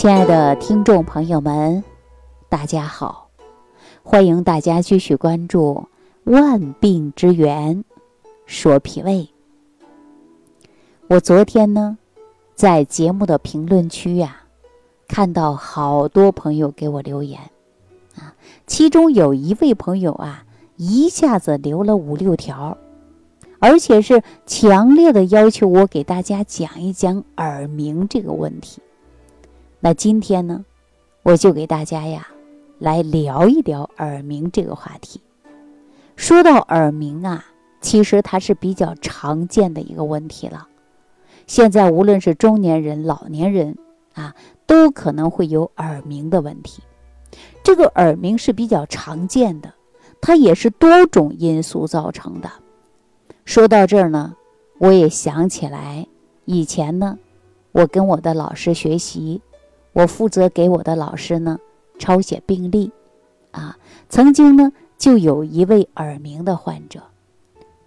亲爱的听众朋友们，大家好！欢迎大家继续关注《万病之源说脾胃》。我昨天呢，在节目的评论区呀，看到好多朋友给我留言啊，其中有一位朋友啊，一下子留了五六条，而且是强烈的要求我给大家讲一讲耳鸣这个问题。那今天呢，我就给大家呀来聊一聊耳鸣这个话题。说到耳鸣啊，其实它是比较常见的一个问题了。现在无论是中年人、老年人啊，都可能会有耳鸣的问题。这个耳鸣是比较常见的，它也是多种因素造成的。说到这儿呢，我也想起来以前呢，我跟我的老师学习。我负责给我的老师呢抄写病历，啊，曾经呢就有一位耳鸣的患者，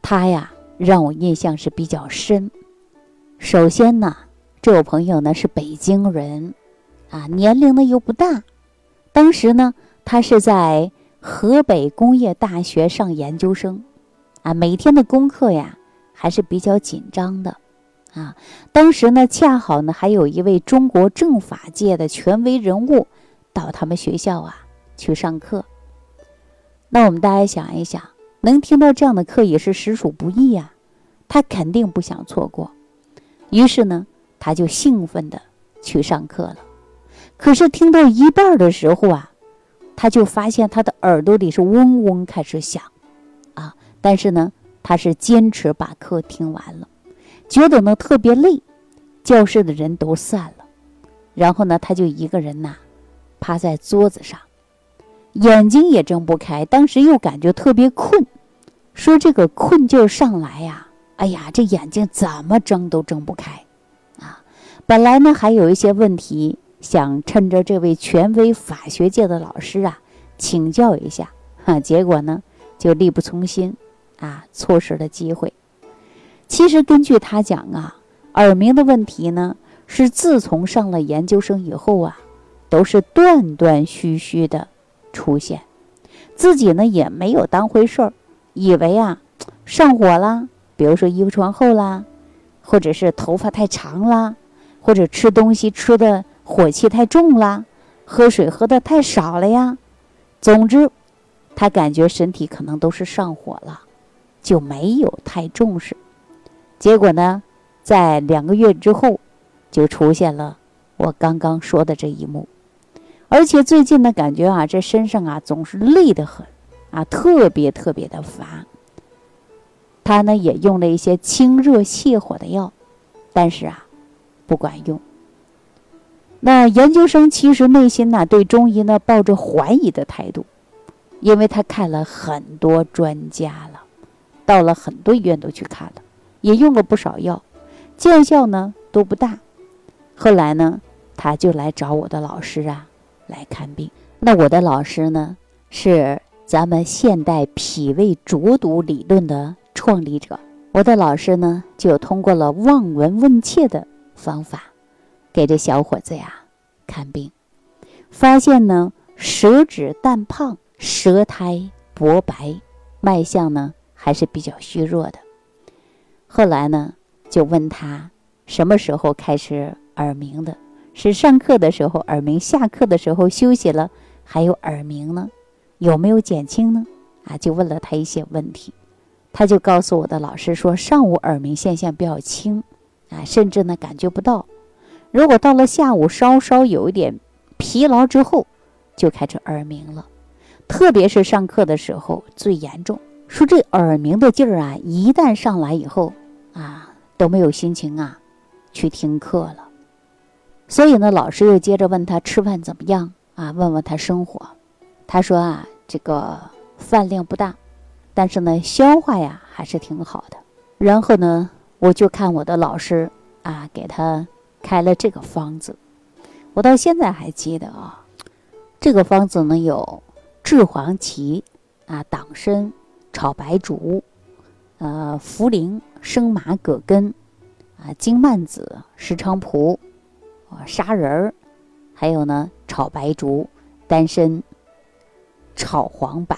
他呀让我印象是比较深。首先呢，这位朋友呢是北京人，啊，年龄呢又不大，当时呢他是在河北工业大学上研究生，啊，每天的功课呀还是比较紧张的。啊，当时呢，恰好呢，还有一位中国政法界的权威人物到他们学校啊去上课。那我们大家想一想，能听到这样的课也是实属不易呀。他肯定不想错过，于是呢，他就兴奋的去上课了。可是听到一半的时候啊，他就发现他的耳朵里是嗡嗡开始响，啊，但是呢，他是坚持把课听完了。觉得呢特别累，教室的人都散了，然后呢，他就一个人呐，趴在桌子上，眼睛也睁不开。当时又感觉特别困，说这个困劲上来呀，哎呀，这眼睛怎么睁都睁不开，啊，本来呢还有一些问题想趁着这位权威法学界的老师啊请教一下，哈，结果呢就力不从心，啊，错失了机会。其实根据他讲啊，耳鸣的问题呢，是自从上了研究生以后啊，都是断断续续的出现，自己呢也没有当回事儿，以为啊 上火啦，比如说衣服穿厚啦，或者是头发太长啦，或者吃东西吃的火气太重啦，喝水喝的太少了呀，总之，他感觉身体可能都是上火了，就没有太重视。结果呢，在两个月之后，就出现了我刚刚说的这一幕，而且最近呢，感觉啊，这身上啊总是累得很，啊，特别特别的乏。他呢也用了一些清热泻火的药，但是啊，不管用。那研究生其实内心呢对中医呢抱着怀疑的态度，因为他看了很多专家了，到了很多医院都去看了。也用了不少药，见效呢都不大。后来呢，他就来找我的老师啊来看病。那我的老师呢是咱们现代脾胃浊毒理论的创立者。我的老师呢就通过了望闻问切的方法，给这小伙子呀看病，发现呢舌质淡胖，舌苔薄白，脉象呢还是比较虚弱的。后来呢，就问他什么时候开始耳鸣的？是上课的时候耳鸣，下课的时候休息了还有耳鸣呢？有没有减轻呢？啊，就问了他一些问题，他就告诉我的老师说，上午耳鸣现象比较轻，啊，甚至呢感觉不到。如果到了下午稍稍有一点疲劳之后，就开始耳鸣了，特别是上课的时候最严重。说这耳鸣的劲儿啊，一旦上来以后。啊，都没有心情啊，去听课了。所以呢，老师又接着问他吃饭怎么样啊？问问他生活。他说啊，这个饭量不大，但是呢，消化呀还是挺好的。然后呢，我就看我的老师啊，给他开了这个方子，我到现在还记得啊。这个方子呢有炙黄芪啊、党参、炒白术。呃，茯苓、生麻、葛根，啊，金蔓子、石菖蒲，啊，砂仁儿，还。有呢炒白术、丹参、炒黄柏，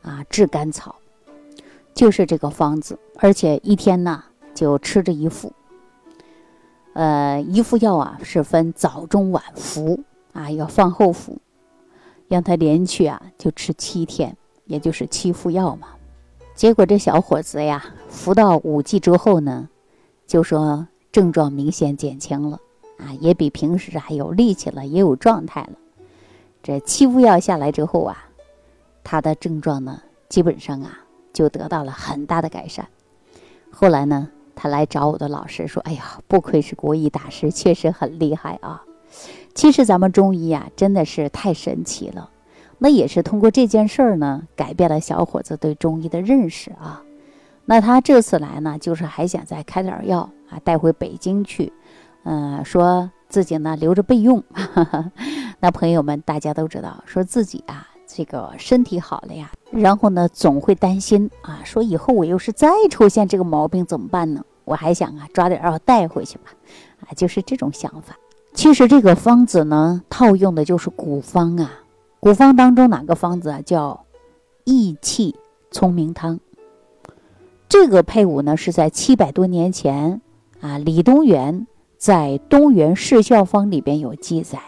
啊炙甘草，就是这个方子，而且一天呢就吃这一副。呃，一副药啊是分早中晚服啊，要饭后服，让他连续啊就吃七天，也就是七副药嘛。结果这小伙子呀，服到五剂之后呢，就说症状明显减轻了，啊，也比平时还有力气了，也有状态了。这七副药下来之后啊，他的症状呢，基本上啊就得到了很大的改善。后来呢，他来找我的老师说：“哎呀，不愧是国医大师，确实很厉害啊！其实咱们中医呀，真的是太神奇了。”那也是通过这件事儿呢，改变了小伙子对中医的认识啊。那他这次来呢，就是还想再开点药啊，带回北京去，嗯，说自己呢留着备用。那朋友们，大家都知道，说自己啊这个身体好了呀，然后呢总会担心啊，说以后我又是再出现这个毛病怎么办呢？我还想啊抓点药带回去吧，啊，就是这种想法。其实这个方子呢，套用的就是古方啊。古方当中哪个方子啊？叫益气聪明汤。这个配伍呢，是在七百多年前啊，李东垣在《东垣释效方》里边有记载。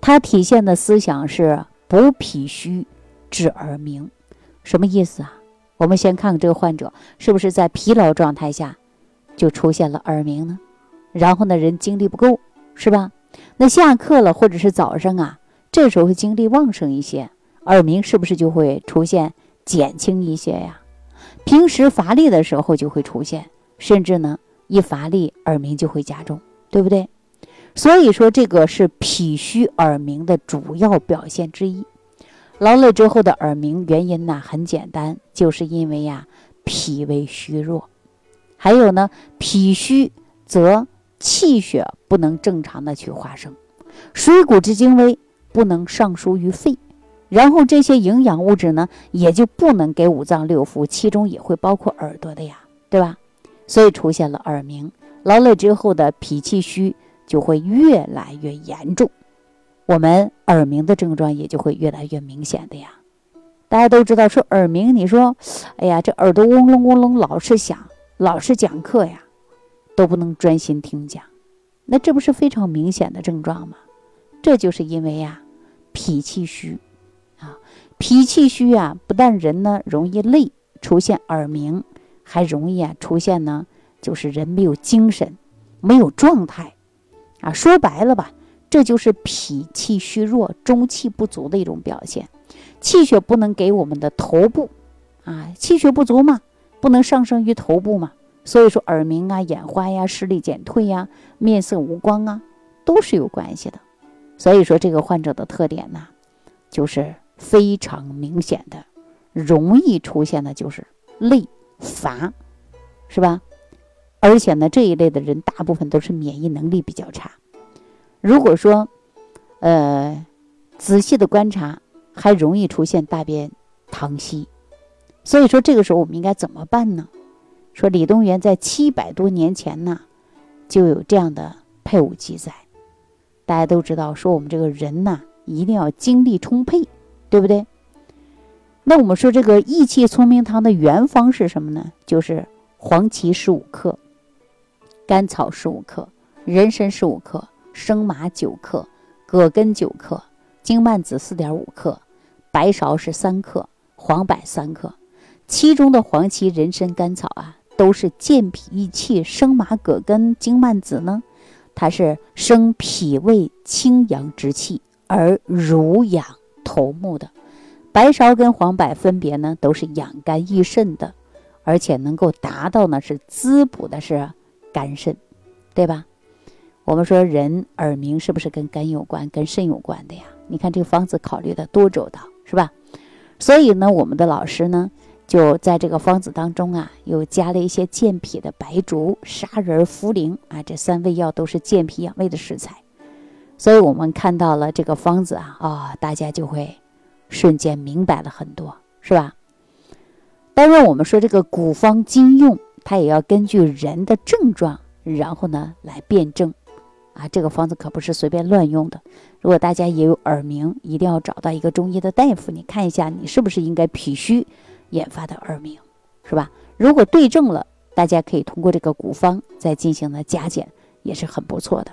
它体现的思想是补脾虚、治耳鸣。什么意思啊？我们先看看这个患者是不是在疲劳状态下就出现了耳鸣呢？然后呢，人精力不够，是吧？那下课了，或者是早上啊？这时候精力旺盛一些，耳鸣是不是就会出现减轻一些呀？平时乏力的时候就会出现，甚至呢一乏力耳鸣就会加重，对不对？所以说这个是脾虚耳鸣的主要表现之一。劳累之后的耳鸣原因呢很简单，就是因为呀脾胃虚弱，还有呢脾虚则气血不能正常的去化生，水谷之精微。不能上输于肺，然后这些营养物质呢，也就不能给五脏六腑，其中也会包括耳朵的呀，对吧？所以出现了耳鸣，劳累之后的脾气虚就会越来越严重，我们耳鸣的症状也就会越来越明显的呀。大家都知道，说耳鸣，你说，哎呀，这耳朵嗡隆嗡隆老是响，老是讲课呀，都不能专心听讲，那这不是非常明显的症状吗？这就是因为呀，脾气虚，脾气虚啊，不但人呢容易累，出现耳鸣，还容易啊出现呢，就是人没有精神，没有状态，啊，说白了吧，这就是脾气虚弱、中气不足的一种表现，气血不能给我们的头部，啊，气血不足嘛，不能上升于头部嘛，所以说耳鸣啊、眼花呀、视力减退呀、面色无光啊，都是有关系的。所以说，这个患者的特点呢，就是非常明显的，容易出现的就是累乏，是吧？而且呢，这一类的人大部分都是免疫能力比较差。如果说，呃，仔细的观察，还容易出现大便溏稀。所以说，这个时候我们应该怎么办呢？说李东垣在七百多年前呢，就有这样的配伍记载。大家都知道，说我们这个人呐，一定要精力充沛，对不对？那我们说这个益气聪明汤的原方是什么呢？就是黄芪十五克，甘草十五克，人参十五克，生麻九克，葛根九克，荆蔓子四点五克，白芍是三克，黄柏三克。其中的黄芪、人参、甘草啊，都是健脾益气；生麻、葛根、荆蔓子呢？它是生脾胃清阳之气而濡养头目的，白芍跟黄柏分别呢都是养肝益肾的，而且能够达到呢是滋补的是肝肾，对吧？我们说人耳鸣是不是跟肝有关、跟肾有关的呀？你看这个方子考虑的多周到，是吧？所以呢，我们的老师呢。就在这个方子当中啊，又加了一些健脾的白术、砂仁、茯苓啊，这三味药都是健脾养胃的食材，所以我们看到了这个方子啊，啊，大家就会瞬间明白了很多，是吧？当然，我们说这个古方今用，它也要根据人的症状，然后呢来辩证，啊，这个方子可不是随便乱用的。如果大家也有耳鸣，一定要找到一个中医的大夫，你看一下你是不是应该脾虚引发的耳鸣，是吧？如果对症了，大家可以通过这个古方再进行的加减，也是很不错的。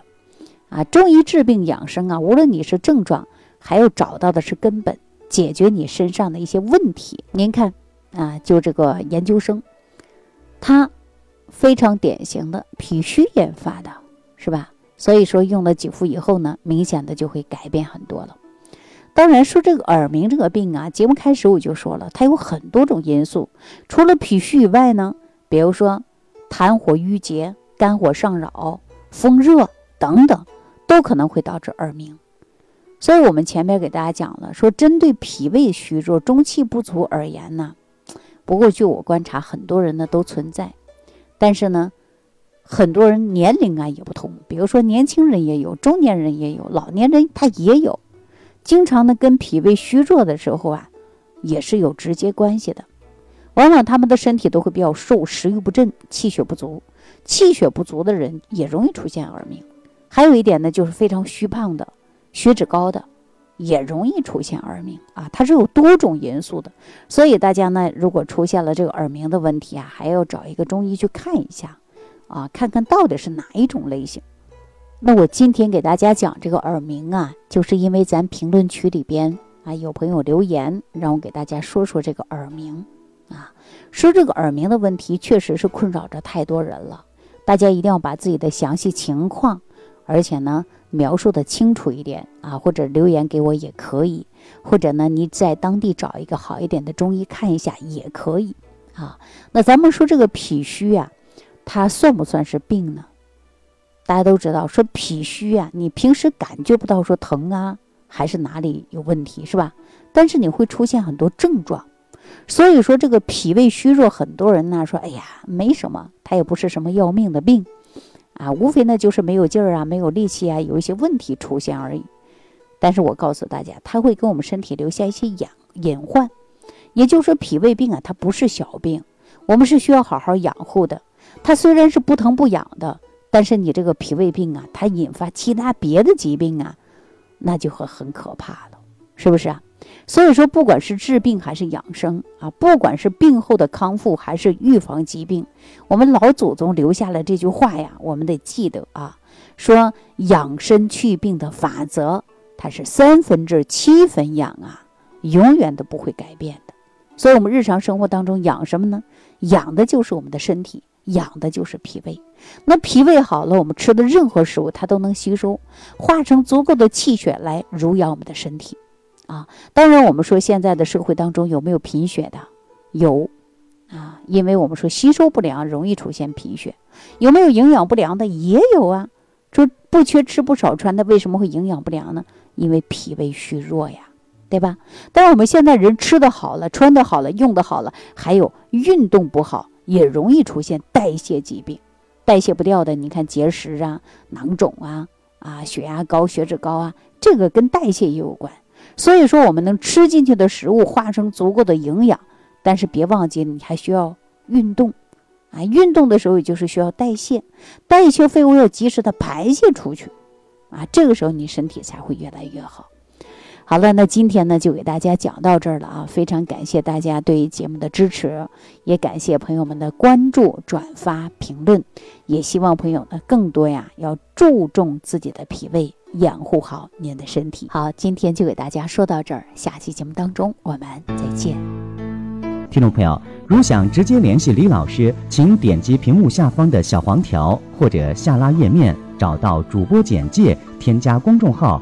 啊，中医治病养生啊，无论你是症状，还要找到的是根本，解决你身上的一些问题。您看啊，就这个研究生，他非常典型的脾虚引发的，是吧？所以说用了几副以后呢，明显的就会改变很多了。当然说这个耳鸣这个病啊，节目开始我就说了，它有很多种因素，除了脾虚以外呢，比如说痰火郁结、肝火上扰、风热等等，都可能会导致耳鸣。所以我们前面给大家讲了，说针对脾胃虚弱、中气不足而言呢，不过据我观察，很多人呢都存在，但是呢。很多人年龄啊也不同，比如说年轻人也有，中年人也有，老年人他也有，经常呢跟脾胃虚弱的时候啊，也是有直接关系的。往往他们的身体都会比较瘦，食欲不振，气血不足。气血不足的人也容易出现耳鸣。还有一点呢，就是非常虚胖的、血脂高的，也容易出现耳鸣啊。它是有多种因素的，所以大家呢，如果出现了这个耳鸣的问题啊，还要找一个中医去看一下。啊，看看到底是哪一种类型。那我今天给大家讲这个耳鸣啊，就是因为咱评论区里边啊有朋友留言，让我给大家说说这个耳鸣啊，说这个耳鸣的问题确实是困扰着太多人了。大家一定要把自己的详细情况，而且呢描述的清楚一点啊，或者留言给我也可以，或者呢你在当地找一个好一点的中医看一下也可以啊。那咱们说这个脾虚啊。它算不算是病呢？大家都知道，说脾虚啊，你平时感觉不到说疼啊，还是哪里有问题，是吧？但是你会出现很多症状，所以说这个脾胃虚弱，很多人呢说，哎呀，没什么，它也不是什么要命的病，啊，无非呢就是没有劲儿啊，没有力气啊，有一些问题出现而已。但是我告诉大家，它会给我们身体留下一些养隐患，也就是说，脾胃病啊，它不是小病，我们是需要好好养护的。它虽然是不疼不痒的，但是你这个脾胃病啊，它引发其他别的疾病啊，那就会很可怕了，是不是啊？所以说，不管是治病还是养生啊，不管是病后的康复还是预防疾病，我们老祖宗留下了这句话呀，我们得记得啊，说养生祛病的法则，它是三分治七分养啊，永远都不会改变的。所以，我们日常生活当中养什么呢？养的就是我们的身体。养的就是脾胃，那脾胃好了，我们吃的任何食物它都能吸收，化成足够的气血来濡养我们的身体，啊，当然我们说现在的社会当中有没有贫血的？有，啊，因为我们说吸收不良容易出现贫血，有没有营养不良的？也有啊，说不缺吃不少穿的为什么会营养不良呢？因为脾胃虚弱呀，对吧？但是我们现在人吃的好了，穿的好了，用的好了，还有运动不好。也容易出现代谢疾病，代谢不掉的，你看结石啊、囊肿啊、啊血压高、血脂高啊，这个跟代谢也有关。所以说，我们能吃进去的食物化成足够的营养，但是别忘记，你还需要运动啊。运动的时候，也就是需要代谢，代谢废物要及时的排泄出去啊，这个时候你身体才会越来越好。好了，那今天呢就给大家讲到这儿了啊！非常感谢大家对节目的支持，也感谢朋友们的关注、转发、评论，也希望朋友呢更多呀要注重自己的脾胃，养护好您的身体。好，今天就给大家说到这儿，下期节目当中我们再见。听众朋友，如想直接联系李老师，请点击屏幕下方的小黄条或者下拉页面，找到主播简介，添加公众号。